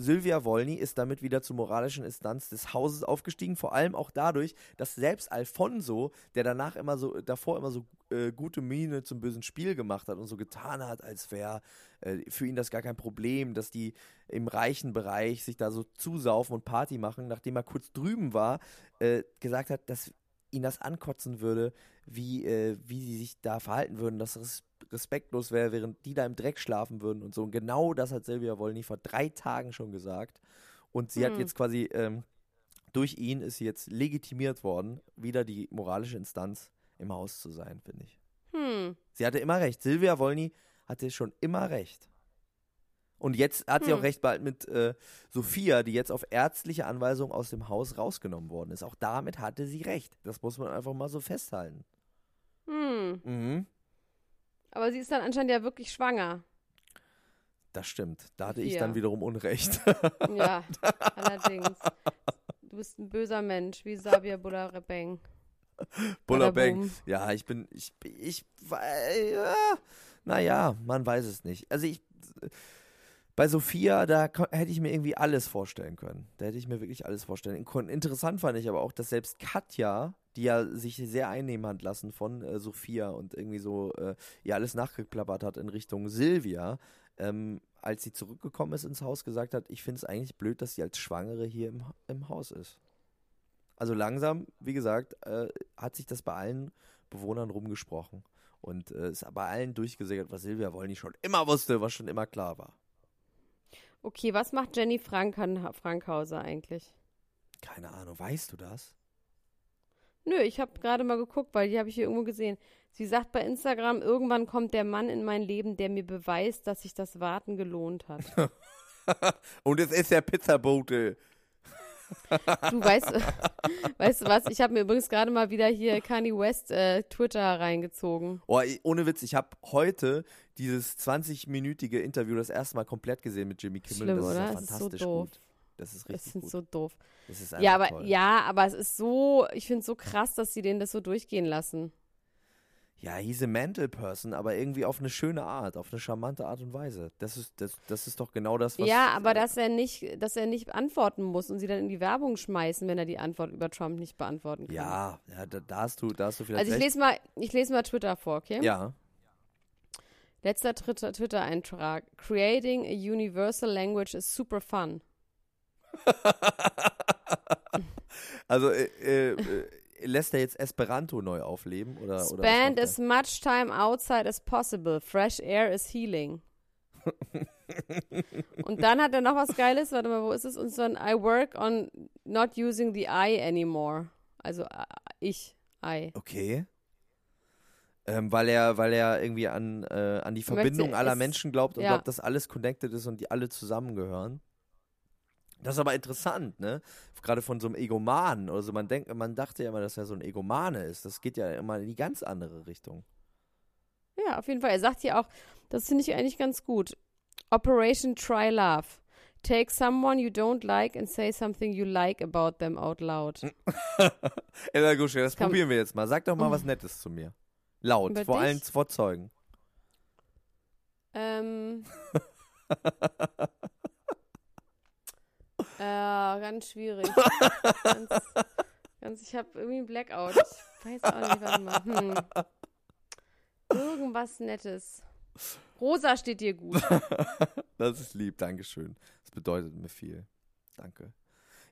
Sylvia Wolny ist damit wieder zur moralischen Instanz des Hauses aufgestiegen, vor allem auch dadurch, dass selbst Alfonso, der danach immer so, davor immer so äh, gute Miene zum bösen Spiel gemacht hat und so getan hat, als wäre äh, für ihn das gar kein Problem, dass die im reichen Bereich sich da so zusaufen und Party machen, nachdem er kurz drüben war, äh, gesagt hat, dass ihn das ankotzen würde, wie, äh, wie sie sich da verhalten würden, dass es respektlos wäre, während die da im Dreck schlafen würden und so. Und genau das hat Silvia Wolny vor drei Tagen schon gesagt. Und sie hm. hat jetzt quasi, ähm, durch ihn ist sie jetzt legitimiert worden, wieder die moralische Instanz im Haus zu sein, finde ich. Hm. Sie hatte immer recht. Silvia Wolny hatte schon immer recht. Und jetzt hat sie hm. auch recht bald mit äh, Sophia, die jetzt auf ärztliche Anweisung aus dem Haus rausgenommen worden ist. Auch damit hatte sie recht. Das muss man einfach mal so festhalten. Hm. Mhm. Aber sie ist dann anscheinend ja wirklich schwanger. Das stimmt. Da hatte ich dann wiederum Unrecht. Ja, allerdings. Du bist ein böser Mensch, wie Sabia Bullarebeng. Bullabeng. Ja, ich bin, ich, ich, äh, naja, man weiß es nicht. Also ich, bei Sophia, da hätte ich mir irgendwie alles vorstellen können. Da hätte ich mir wirklich alles vorstellen können. Interessant fand ich aber auch, dass selbst Katja die ja sich sehr einnehmen hat lassen von äh, Sophia und irgendwie so äh, ja alles nachgeklappert hat in Richtung Silvia, ähm, als sie zurückgekommen ist ins Haus, gesagt hat, ich finde es eigentlich blöd, dass sie als Schwangere hier im, im Haus ist. Also langsam, wie gesagt, äh, hat sich das bei allen Bewohnern rumgesprochen und äh, ist bei allen durchgesickert, was Silvia Wollny schon immer wusste, was schon immer klar war. Okay, was macht Jenny Frankan Frankhauser eigentlich? Keine Ahnung, weißt du das? Nö, ich habe gerade mal geguckt, weil die habe ich hier irgendwo gesehen. Sie sagt bei Instagram, irgendwann kommt der Mann in mein Leben, der mir beweist, dass sich das Warten gelohnt hat. Und es ist der Pizzabote. Du weißt, weißt du was? Ich habe mir übrigens gerade mal wieder hier Kanye West äh, Twitter reingezogen. Oh, ohne Witz, ich habe heute dieses 20-minütige Interview das erste Mal komplett gesehen mit Jimmy Kimmel. Schlimm, das oder? ist ja fantastisch ist so gut. Das ist richtig. Das sind gut. so doof. Das ist ja, aber toll. ja, aber es ist so, ich finde es so krass, dass sie den das so durchgehen lassen. Ja, he's a mental person, aber irgendwie auf eine schöne Art, auf eine charmante Art und Weise. Das ist, das, das ist doch genau das, was. Ja, aber dass er nicht, dass er nicht antworten muss und sie dann in die Werbung schmeißen, wenn er die Antwort über Trump nicht beantworten kann. Ja, ja da, da hast du, da hast du vielleicht. Also ich lese mal, ich lese mal Twitter vor, okay? Ja. Letzter Twitter-Eintrag. Creating a universal language is super fun. also äh, äh, lässt er jetzt Esperanto neu aufleben oder Spend oder as much time outside as possible. Fresh air is healing. Und dann hat er noch was Geiles. Warte mal, wo ist es? Und so ein I work on not using the I anymore. Also äh, ich, I. Okay. Ähm, weil er, weil er irgendwie an, äh, an die möchte Verbindung aller es- Menschen glaubt und ja. glaubt, dass alles connected ist und die alle zusammengehören. Das ist aber interessant, ne? Gerade von so einem Egomanen oder so. Man denkt, man dachte ja immer, dass er so ein Egomane ist. Das geht ja immer in die ganz andere Richtung. Ja, auf jeden Fall. Er sagt hier auch, das finde ich eigentlich ganz gut. Operation Try Love. Take someone you don't like and say something you like about them out loud. Ella Guschke, das Kann- probieren wir jetzt mal. Sag doch mal was Nettes zu mir. Laut, Über vor dich? allen vor Zeugen. Ähm. äh, ganz schwierig. ganz, ganz, ich habe irgendwie einen Blackout. Ich weiß auch nicht, warte mal. Hm. Irgendwas Nettes. Rosa steht dir gut. Das ist lieb, Dankeschön. Das bedeutet mir viel. Danke.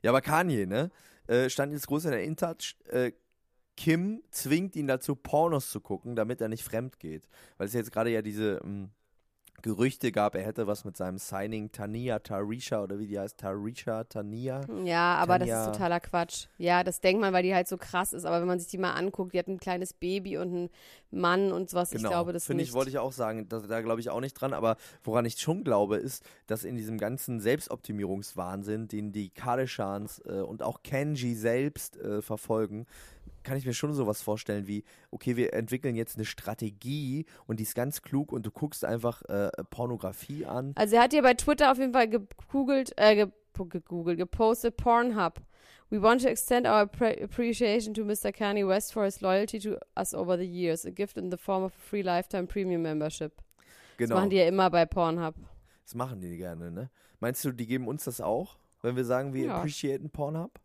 Ja, aber Kanye, ne? Äh, stand jetzt groß in der InTouch. Äh, Kim zwingt ihn dazu, Pornos zu gucken, damit er nicht fremd geht. Weil es jetzt gerade ja diese ähm, Gerüchte gab, er hätte was mit seinem Signing Tania Tarisha oder wie die heißt, Tarisha Tania. Ja, aber Tanja. das ist totaler Quatsch. Ja, das denkt man, weil die halt so krass ist. Aber wenn man sich die mal anguckt, die hat ein kleines Baby und einen Mann und sowas. Ich glaube, das Genau. Finde ich, wollte ich auch sagen, da, da glaube ich auch nicht dran, aber woran ich schon glaube, ist, dass in diesem ganzen Selbstoptimierungswahnsinn, den die Kardashans äh, und auch Kenji selbst äh, verfolgen, kann ich mir schon sowas vorstellen wie, okay, wir entwickeln jetzt eine Strategie und die ist ganz klug und du guckst einfach äh, Pornografie an. Also er hat hier bei Twitter auf jeden Fall gegoogelt, äh, ge- gegoogelt, gepostet Pornhub. We want to extend our appre- appreciation to Mr. Kanye West for his loyalty to us over the years. A gift in the form of a free lifetime premium membership. Das Genau, machen die ja immer bei Pornhub. das machen die gerne, ne? Meinst du, die geben uns das auch, wenn wir sagen, wir Ja. appreciaten Pornhub?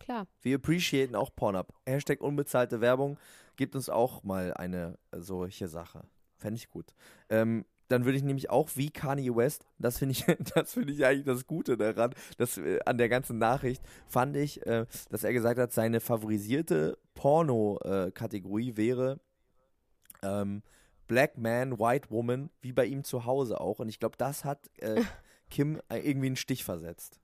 Klar. Wir appreciaten auch Pornhub. Hashtag unbezahlte Werbung. Gebt uns auch mal eine äh, solche Sache. Fände ich gut. Ähm, dann würde ich nämlich auch wie Kanye West, das finde ich, das finde ich eigentlich das Gute daran, dass äh, an der ganzen Nachricht fand ich, äh, dass er gesagt hat, seine favorisierte Porno-Kategorie wäre ähm, Black Man, White Woman, wie bei ihm zu Hause auch. Und ich glaube, das hat äh, Kim äh, irgendwie einen Stich versetzt.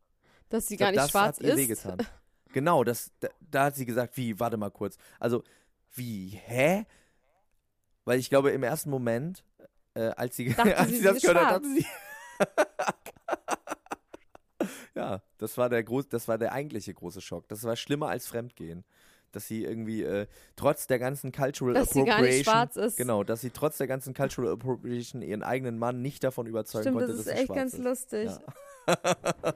Dass sie Ich gar glaub, nicht das schwarz ist. Genau, das, da, da hat sie gesagt, wie, warte mal kurz. Also, wie, hä? Weil ich glaube, im ersten Moment, äh, als sie, Dachte als sie, sie sie das ist gehört hat, dachte sie. ja, das war der groß, das war der eigentliche große Schock. Das war schlimmer als Fremdgehen. Dass sie irgendwie äh, trotz der ganzen Cultural Dass sie gar nicht Appropriation, schwarz ist. genau, dass sie trotz der ganzen Cultural Appropriation ihren eigenen Mann nicht davon überzeugen Stimmt, konnte, das ist dass er echt schwarz ganz ist. lustig. Ja.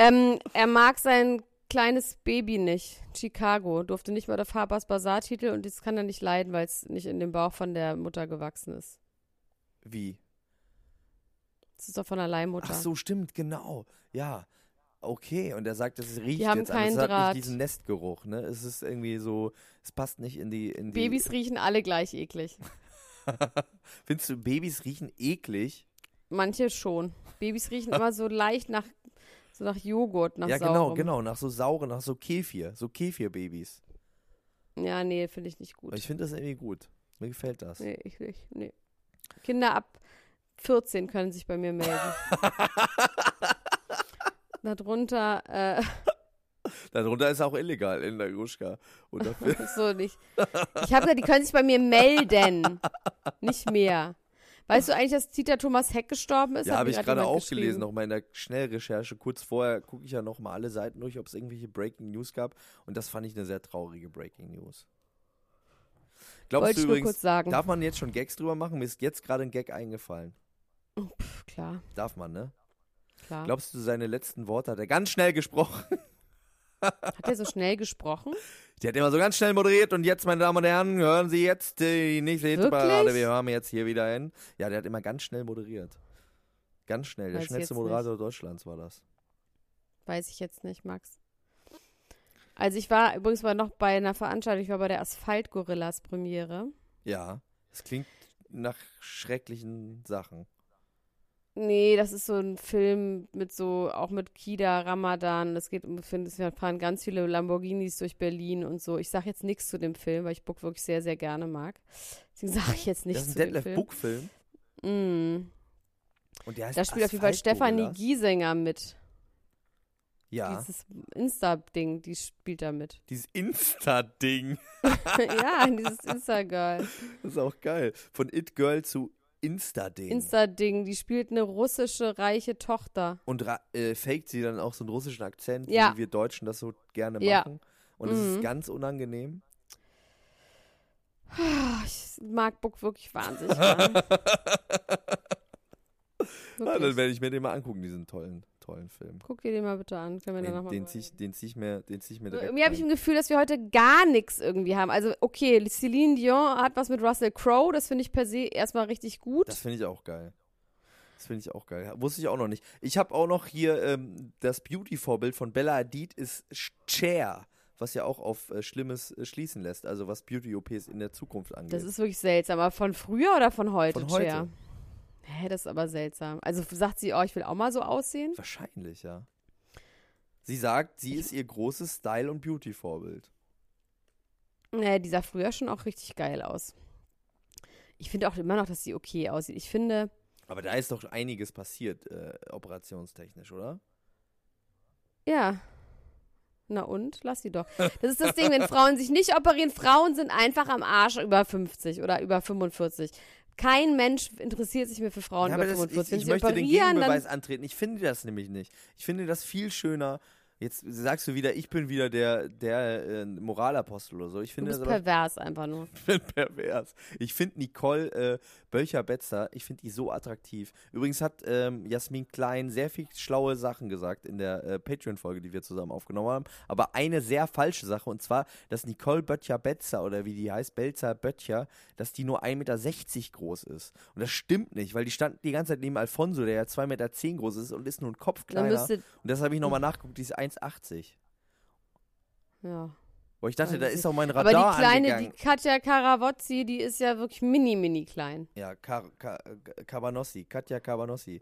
Ähm, er mag sein kleines Baby nicht. Chicago durfte nicht mal der Farbers Bazaar-Titel und das kann er nicht leiden, weil es nicht in dem Bauch von der Mutter gewachsen ist. Wie? Das ist doch von der Leihmutter. Ach so, stimmt, genau. Ja. Okay, und er sagt, es riecht Die haben jetzt keinen Es hat Draht. nicht diesen Nestgeruch, ne? Es ist irgendwie so, es passt nicht in die. In die Babys riechen alle gleich eklig. Findest du, Babys riechen eklig? Manche schon. Babys riechen immer so leicht nach, so nach Joghurt, nach ja, genau, saurem. genau. Nach so sauren, nach so Kefir. So Kefir-Babys. Ja, nee, finde ich nicht gut. Aber Ich finde das irgendwie gut. Mir gefällt das. nee, ich nicht. Nee. Kinder ab 14 können sich bei mir melden. Darunter, äh, Darunter ist auch illegal in der Gruschka. So nicht. Ich habe gesagt, die können sich bei mir melden. Nicht mehr. Weißt du eigentlich, dass Dieter Thomas Heck gestorben ist? ja, habe ich gerade auch gelesen, geschrieben. noch mal in der Schnellrecherche. Kurz vorher gucke ich ja noch mal alle Seiten durch, ob es irgendwelche Breaking News gab. Und das fand ich eine sehr traurige Breaking News. Glaubst Wollte du übrigens, kurz sagen. darf man jetzt schon Gags drüber machen? Mir ist jetzt gerade ein Gag eingefallen. Pff, klar, Darf man, ne? klar. Glaubst du, seine letzten Worte hat er ganz schnell gesprochen? Hat er so schnell gesprochen? Die hat immer so ganz schnell moderiert und jetzt, meine Damen und Herren, hören Sie jetzt die nächste Hitparade. Wirklich? Wir hören jetzt hier wieder hin. Ja, der hat immer ganz schnell moderiert. Ganz schnell. Der Weiß ich schnellste Moderator Deutschlands war das. Weiß ich jetzt nicht, Max. Also ich war übrigens mal noch bei einer Veranstaltung, ich war bei der Asphalt-Gorillas Premiere. Ja, es klingt nach schrecklichen Sachen. Nee, das ist so ein Film mit so, auch mit Kida Ramadan. Es geht um, es fahren ganz viele Lamborghinis durch Berlin und so. Ich sage jetzt nichts zu dem Film, weil ich Book wirklich sehr, sehr gerne mag. Deswegen sage ich jetzt Das nichts ist ein zu dem Film. Book-Film. Mm. Und der heißt Da spielt auf jeden Fall Stefanie. Giesinger mit. Ja, Dieses Insta-Ding, die spielt da mit. dieses Insta-Ding. ja, dieses Insta-Girl. Das ist auch geil. Von It Girl zu Insta-Ding. Insta-Ding, die spielt eine russische reiche Tochter. Und äh, faked sie dann auch so einen russischen Akzent, Ja. wie wir Deutschen das so gerne Ja. machen. Und es ist Mhm. ganz unangenehm. Ah, Ich mag Book wirklich wahnsinnig. Ja, dann werde ich mir den mal angucken, diesen tollen, tollen Film. Guck dir den mal bitte an. Können wir Den, nochmal den ziehe ich, den zieh ich mir, den zieh ich mir direkt Irgendwie habe ich ein Gefühl, dass wir heute gar nichts irgendwie haben. Also, okay, Celine Dion hat was mit Russell Crowe. Das finde ich per se erstmal richtig gut. Das finde ich auch geil. Das finde ich auch geil. Wusste ich auch noch nicht. Ich habe auch noch hier ähm, das Beauty-Vorbild von Bella Hadid ist Cher, was ja auch auf äh, Schlimmes äh, schließen lässt, also was Beauty-OPs in der Zukunft angeht. Das ist wirklich seltsam. Aber von früher oder von heute, Von heute. Cher? Hä, das ist aber seltsam. Also sagt sie, oh, ich will auch mal so aussehen? Wahrscheinlich, ja. Sie sagt, sie ist ihr großes Style- und Beauty-Vorbild. Nee, die sah früher schon auch richtig geil aus. Ich finde auch immer noch, dass sie okay aussieht. Ich finde, Aber da ist doch einiges passiert, äh, operationstechnisch, oder? ja. Na und? Lass sie doch. Das ist das Ding, wenn Frauen sich nicht operieren. Frauen sind einfach am Arsch über 50 oder über 45. Kein Mensch interessiert sich mehr für Frauen Ja, über aber das, 45. ich, ich möchte den Gegenbeweis antreten. Ich finde das nämlich nicht. Ich finde das viel schöner. Jetzt sagst du wieder, ich bin wieder der, der äh, Moralapostel oder so. Ich du finde bist das aber pervers einfach nur. Ich bin pervers. Ich finde Nicole äh, Bölcher-Betzer, ich finde die so attraktiv. Übrigens hat ähm, Jasmin Klein sehr viel schlaue Sachen gesagt in der äh, Patreon-Folge, die wir zusammen aufgenommen haben. Aber eine sehr falsche Sache, und zwar, dass Nicole Böttcher-Betzer oder wie die heißt, Belzer-Böttcher, dass die nur 1,60 Meter groß ist. Und das stimmt nicht, weil die stand die ganze Zeit neben Alfonso, der ja 2,10 Meter groß ist und ist nur ein Kopf kleiner. Und das habe ich nochmal nachgeguckt, die ist 1,80. ja. Wo ich dachte, Weiß da ist auch mein Aber Radar die kleine, die angegangen. Katja Karawotzi, die ist ja wirklich mini, mini klein. Ja, Ka Ka Cabanossi, Katja Cabanossi.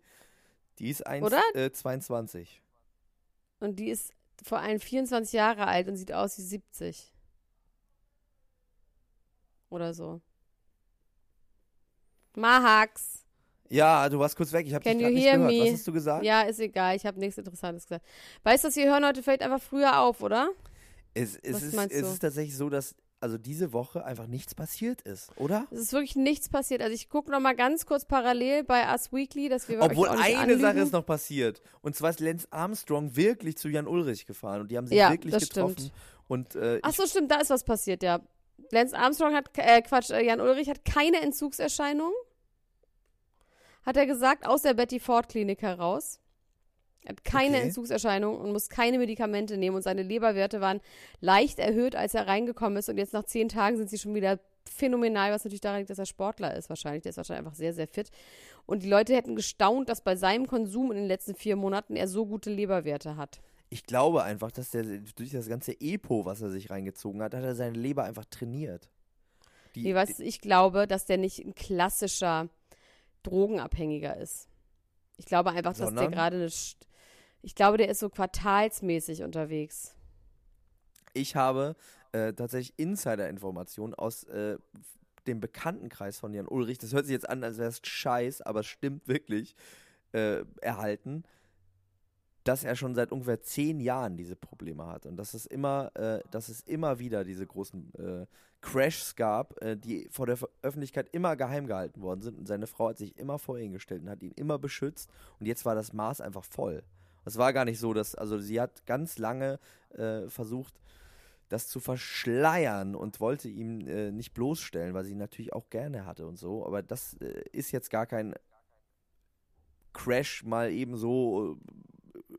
Die ist Oder? 1,22. Und die ist vor allem 24 Jahre alt und sieht aus wie 70. Oder so. Mahax. Ja, du warst kurz weg. Ich habe dich gerade nicht gehört. me? Was hast du gesagt? Ja, ist egal. Ich habe nichts Interessantes gesagt. Weißt du, wir hören heute vielleicht einfach früher auf, oder? Es, es, Was ist, meinst es du? ist tatsächlich so, dass also diese Woche einfach nichts passiert ist, oder? Es ist wirklich nichts passiert. Also ich gucke noch mal ganz kurz parallel bei Us Weekly, dass wir Obwohl eine anlügen. Sache ist noch passiert. Und zwar ist Lance Armstrong wirklich zu Jan Ulrich gefahren. Und die haben sich Ja, wirklich getroffen. stimmt. Und äh, Ach so, stimmt, da ist was passiert, ja. Lance Armstrong hat, äh, Quatsch, äh, Jan Ulrich hat keine Entzugserscheinungen. Hat er gesagt, aus der Betty Ford Klinik heraus. Er hat keine Okay. Entzugserscheinungen und muss keine Medikamente nehmen. Und seine Leberwerte waren leicht erhöht, als er reingekommen ist. Und jetzt nach zehn Tagen sind sie schon wieder phänomenal, was natürlich daran liegt, dass er Sportler ist wahrscheinlich. Der ist wahrscheinlich einfach sehr, sehr fit. Und die Leute hätten gestaunt, dass bei seinem Konsum in den letzten vier Monaten er so gute Leberwerte hat. ich glaube einfach, dass der durch das ganze Epo, was er sich reingezogen hat, hat er seine Leber einfach trainiert. Die, Nee, weißt du, ich glaube, dass der nicht ein klassischer Drogenabhängiger ist. Ich glaube einfach, dass der gerade eine. St- Ich glaube, der ist so quartalsmäßig unterwegs. Ich habe äh, tatsächlich Insider-Informationen aus äh, dem Bekanntenkreis von Jan Ulrich. Das hört sich jetzt an, als wäre es scheiß, aber es stimmt wirklich. Äh, erhalten, dass er schon seit ungefähr zehn Jahren diese Probleme hat und dass es immer, äh, dass es immer wieder diese großen äh, Crashs gab, äh, die vor der Öffentlichkeit immer geheim gehalten worden sind und seine Frau hat sich immer vor ihn gestellt und hat ihn immer beschützt und jetzt war das Maß einfach voll. Es war gar nicht so, dass, also sie hat ganz lange äh, versucht, das zu verschleiern und wollte ihm äh, nicht bloßstellen, weil sie ihn natürlich auch gerne hatte und so. Aber das äh, ist jetzt gar kein Crash mal eben so äh,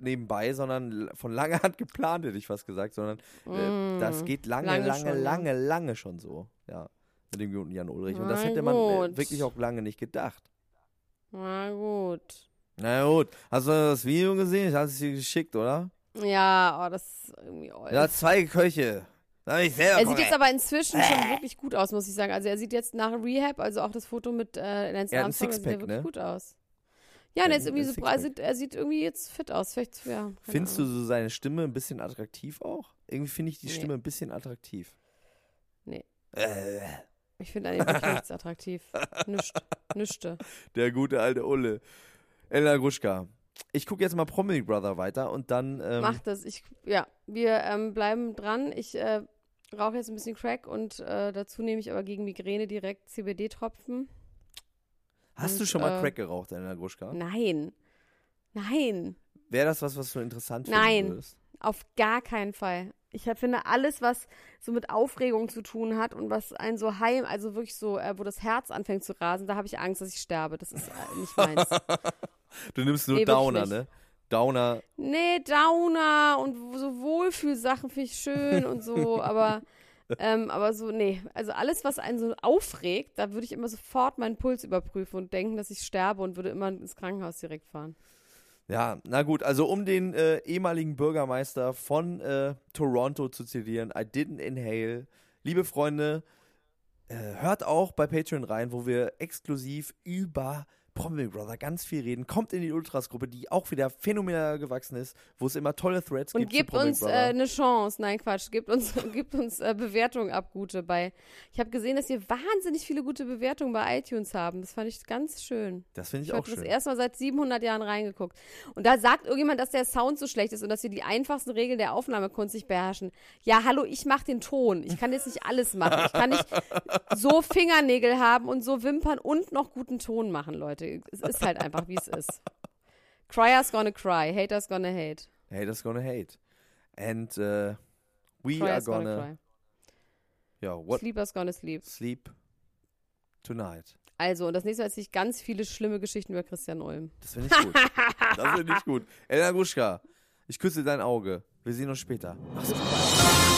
nebenbei, sondern von langer Hand geplant, hätte ich fast gesagt, sondern äh, Mm, das geht lange, lange lange, schon, ja. lange, lange schon so. Ja, mit dem guten Jan Ulrich. Und das hätte man äh, wirklich auch lange nicht gedacht. Na gut. Na gut, hast du das Video gesehen? Ich hatte es dir geschickt, oder? Ja, oh, das ist irgendwie old. Ja, zwei Köche. Da ich selber er sieht jetzt aber inzwischen schon wirklich gut aus, muss ich sagen. Also er sieht jetzt nach Rehab, also auch das Foto mit äh, Lance Er Armstrong, sieht ja wirklich ne? gut aus. Ja, und er ein- irgendwie so, er sieht, er sieht irgendwie jetzt fit aus. Vielleicht, ja. Findest du Ahnung. so seine Stimme ein bisschen attraktiv auch? Irgendwie finde ich die Nee. Stimme ein bisschen attraktiv. Nee. Äh, Ich finde wirklich nichts attraktiv. Nischt. Nischte. Der gute alte Ulle. Elena Gruschka. Ich gucke jetzt mal Promi Brother weiter und dann. Ähm, Mach das. Ich, ja, wir ähm, bleiben dran. Ich äh, rauche jetzt ein bisschen Crack und äh, dazu nehme ich aber gegen Migräne direkt CBD-Tropfen. Hast und, du schon mal äh, Crack geraucht, Elena Gruschka? Nein. Nein. Wäre das was, was du interessant finden Nein. würdest? Auf gar keinen Fall. Ich finde alles, was so mit Aufregung zu tun hat und was einen so heim, also wirklich so, äh, wo das Herz anfängt zu rasen, da habe ich Angst, dass ich sterbe. Das ist äh, nicht meins. Du nimmst nur Nee, Downer, ne? Downer. nee, Downer und so Wohlfühlsachen finde ich schön und so, aber, ähm, aber so, nee. Also alles, was einen so aufregt, da würde ich immer sofort meinen Puls überprüfen und denken, dass ich sterbe und würde immer ins Krankenhaus direkt fahren. Ja, na gut, also um den äh, ehemaligen Bürgermeister von äh, Toronto zu zitieren, I didn't inhale. Liebe Freunde, äh, hört auch bei Patreon rein, wo wir exklusiv über Promi Brother ganz viel reden. Kommt in die Ultras-Gruppe, die auch wieder phänomenal gewachsen ist, wo es immer tolle Threads Und gibt. gebt zu Promi uns äh, eine Chance. Nein, Quatsch. Gebt uns, gebt uns äh, Bewertungen ab, gute bei. Ich habe gesehen, dass wir wahnsinnig viele gute Bewertungen bei iTunes haben. Das fand ich ganz schön. das finde ich Ich auch habe das schön. erste Mal seit 700 Jahren reingeguckt. Und da sagt irgendjemand, dass der Sound so schlecht ist und dass wir die einfachsten Regeln der Aufnahmekunst nicht beherrschen. Ja, hallo, ich mache den Ton. Ich kann jetzt nicht alles machen. Ich kann nicht so Fingernägel haben und so Wimpern und noch guten Ton machen, Leute. Es ist halt einfach, wie es ist. Cryer's gonna cry, haters gonna hate. Haters gonna hate. And uh, we are Cryer's gonna, gonna ja, cry. what Sleeper's gonna sleep. sleep tonight. Also, und das nächste Mal erzähle ich ganz viele schlimme Geschichten über Christian Ulm. Das finde ich gut. das finde ich gut. Elena Gruschka, ich küsse dein Auge. Wir sehen uns später. Mach's gut.